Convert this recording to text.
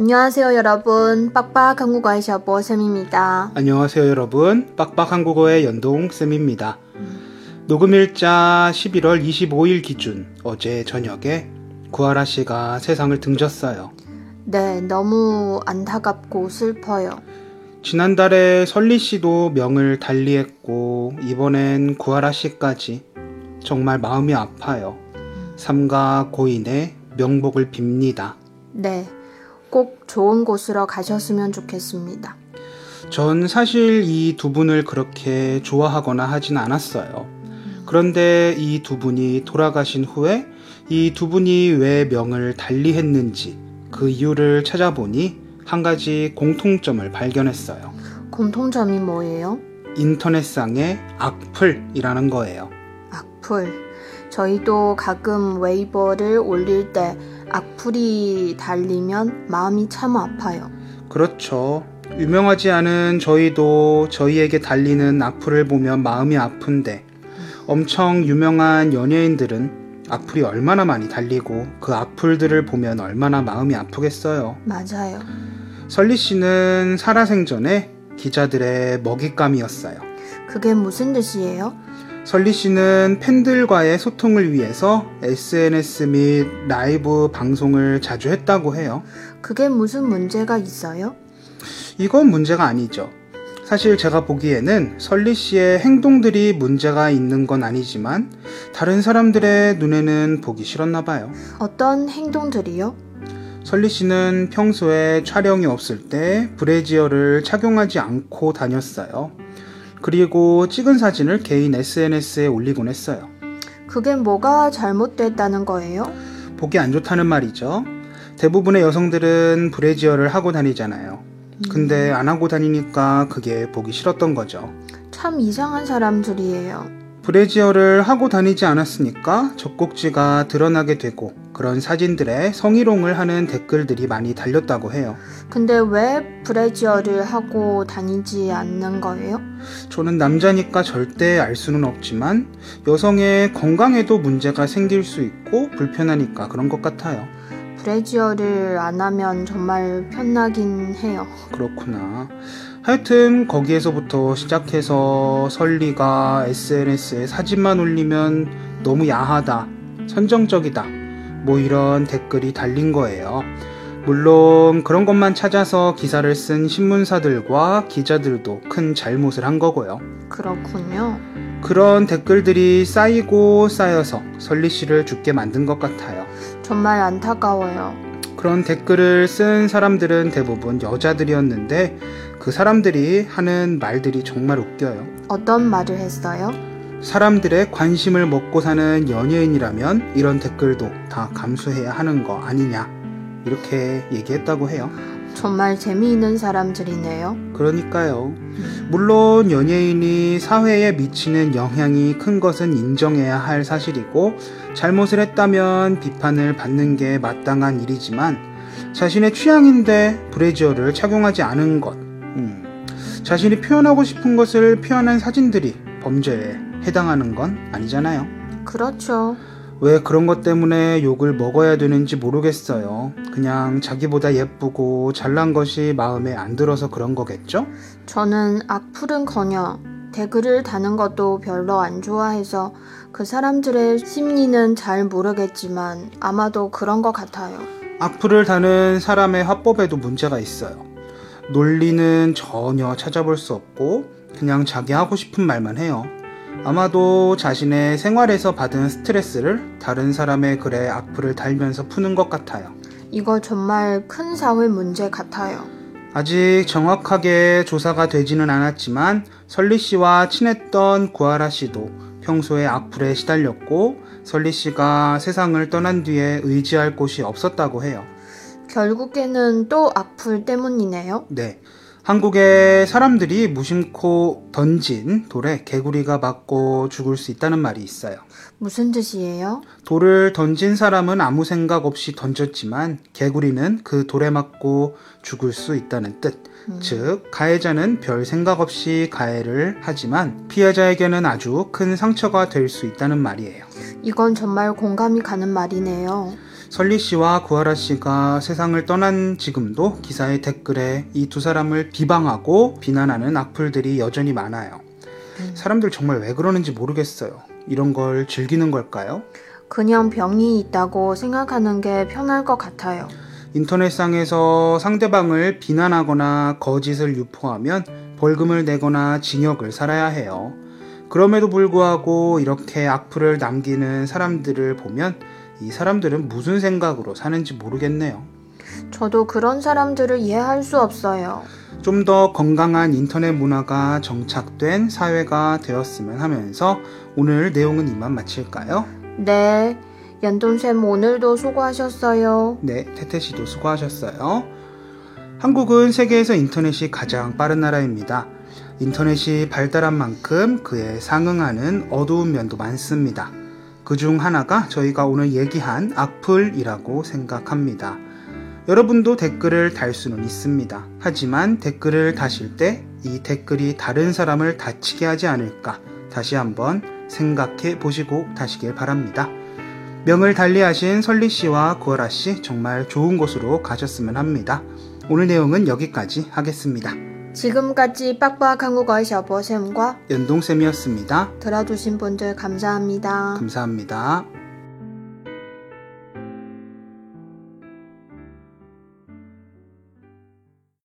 안녕하세요, 여러분. 빡빡 한국어의 샤보 쌤입니다. 안녕하세요 여러분 빡빡 한국어의 연동 쌤입니다 녹음일자 11월 25일 기준 어제 저녁에 구하라 씨가 세상을 등졌어요 네, 너무 안타깝고 슬퍼요. 지난달에 설리 씨도 명을 달리했고 이번엔 구하라 씨까지 정말 마음이 아파요 삼가 고인의 명복을 빕니다 네, 꼭 좋은 곳으로 가셨으면 좋겠습니다. 전 사실 이 두 분을 그렇게 좋아하거나 하진 않았어요. 그런데 이 두 분이 돌아가신 후에 이 두 분이 왜 명을 달리 했는지 그 이유를 찾아보니 한 가지 공통점을 발견했어요. 공통점이 뭐예요? 인터넷상의 악플이라는 거예요. 악플. 저희도 가끔 웨이버를 올릴 때 악플이 달리면 마음이 참 아파요. 그렇죠. 유명하지 않은 저희도 저희에게 달리는 악플을 보면 마음이 아픈데 엄청 유명한 연예인들은 악플이 얼마나 많이 달리고 그 악플들을 보면 얼마나 마음이 아프겠어요. 맞아요. 설리 씨는 살아생전에 기자들의 먹잇감이었어요. 그게 무슨 뜻이에요? 설리 씨는 팬들과의 소통을 위해서 SNS 및 라이브 방송을 자주 했다고 해요. 그게 무슨 문제가 있어요? 이건 문제가 아니죠. 사실 제가 보기에는 설리 씨의 행동들이 문제가 있는 건 아니지만 다른 사람들의 눈에는 보기 싫었나 봐요. 어떤 행동들이요? 설리 씨는 평소에 촬영이 없을 때 브래지어를 착용하지 않고 다녔어요. 그리고 찍은 사진을 개인 SNS에 올리곤 했어요. 그게 뭐가 잘못됐다는 거예요? 보기 안 좋다는 말이죠. 대부분의 여성들은 브래지어를 하고 다니잖아요. 근데 안 하고 다니니까 그게 보기 싫었던 거죠. 참 이상한 사람들이에요. 브래지어를 하고 다니지 않았으니까 젖꼭지가 드러나게 되고 그런 사진들에 성희롱을 하는 댓글들이 많이 달렸다고 해요. 근데 왜 브래지어를 하고 다니지 않는 거예요? 저는 남자니까 절대 알 수는 없지만 여성의 건강에도 문제가 생길 수 있고 불편하니까 그런 것 같아요. 브래지어를 안 하면 정말 편하긴 해요. 그렇구나. 하여튼 거기에서부터 시작해서 설리가 SNS에 사진만 올리면 너무 야하다, 선정적이다, 뭐 이런 댓글이 달린 거예요. 물론 그런 것만 찾아서 기사를 쓴 신문사들과 기자들도 큰 잘못을 한 거고요. 그렇군요. 그런 댓글들이 쌓이고 쌓여서 설리 씨를 죽게 만든 것 같아요. 정말 안타까워요. 그런 댓글을 쓴 사람들은 대부분 여자들이었는데 그 사람들이 하는 말들이 정말 웃겨요. 어떤 말을 했어요? 사람들의 관심을 먹고 사는 연예인이라면 이런 댓글도 다 감수해야 하는 거 아니냐. 이렇게 얘기했다고 해요. 정말 재미있는 사람들이네요. 그러니까요. 물론 연예인이 사회에 미치는 영향이 큰 것은 인정해야 할 사실이고 잘못을 했다면 비판을 받는 게 마땅한 일이지만 자신의 취향인데 브래지어를 착용하지 않은 것, 음, 자신이 표현하고 싶은 것을 표현한 사진들이 범죄에 해당하는 건 아니잖아요. 그렇죠. 왜 그런 것 때문에 욕을 먹어야 되는지 모르겠어요. 그냥 자기보다 예쁘고 잘난 것이 마음에 안 들어서 그런 거겠죠? 저는 악플은커녕 댓글을 다는 것도 별로 안 좋아해서 그 사람들의 심리는 잘 모르겠지만 아마도 그런 것 같아요. 악플을 다는 사람의 화법에도 문제가 있어요. 논리는 전혀 찾아볼 수 없고 그냥 자기 하고 싶은 말만 해요. 아마도 자신의 생활에서 받은 스트레스를 다른 사람의 글에 악플을 달면서 푸는 것 같아요. 이거 정말 큰 사회 문제 같아요. 아직 정확하게 조사가 되지는 않았지만 설리 씨와 친했던 구하라 씨도 평소에 악플에 시달렸고 설리 씨가 세상을 떠난 뒤에 의지할 곳이 없었다고 해요. 결국에는 또 악플 때문이네요. 네. 한국의 사람들이 무심코 던진 돌에 개구리가 맞고 죽을 수 있다는 말이 있어요. 무슨 뜻이에요? 돌을 던진 사람은 아무 생각 없이 던졌지만 개구리는 그 돌에 맞고 죽을 수 있다는 뜻. 즉, 가해자는 별 생각 없이 가해를 하지만 피해자에게는 아주 큰 상처가 될 수 있다는 말이에요. 이건 정말 공감이 가는 말이네요. 설리 씨와 구하라 씨가 세상을 떠난 지금도 기사의 댓글에 이 두 사람을 비방하고 비난하는 악플들이 여전히 많아요. 사람들 정말 왜 그러는지 모르겠어요. 이런 걸 즐기는 걸까요? 그냥 병이 있다고 생각하는 게 편할 것 같아요. 인터넷상에서 상대방을 비난하거나 거짓을 유포하면 벌금을 내거나 징역을 살아야 해요. 그럼에도 불구하고 이렇게 악플을 남기는 사람들을 보면 이 사람들은 무슨 생각으로 사는지 모르겠네요. 저도 그런 사람들을 이해할 수 없어요. 좀 더 건강한 인터넷 문화가 정착된 사회가 되었으면 하면서 오늘 내용은 이만 마칠까요? 네. 연돈쌤 오늘도 수고하셨어요. 네, 태태 씨도 수고하셨어요. 한국은 세계에서 인터넷이 가장 빠른 나라입니다. 인터넷이 발달한 만큼 그에 상응하는 어두운 면도 많습니다. 그 중 하나가 저희가 오늘 얘기한 악플이라고 생각합니다. 여러분도 댓글을 달 수는 있습니다. 하지만 댓글을 다실 때 이 댓글이 다른 사람을 다치게 하지 않을까 다시 한번 생각해 보시고 다시길 바랍니다. 명을 달리하신 설리 씨와 구하라 씨 정말 좋은 곳으로 가셨으면 합니다. 오늘 내용은 여기까지 하겠습니다. 지금까지 빡빡 한 국어의 셔버쌤과 연동쌤이었습니다. 들어주신 분들 감사합니다. 감사합니다.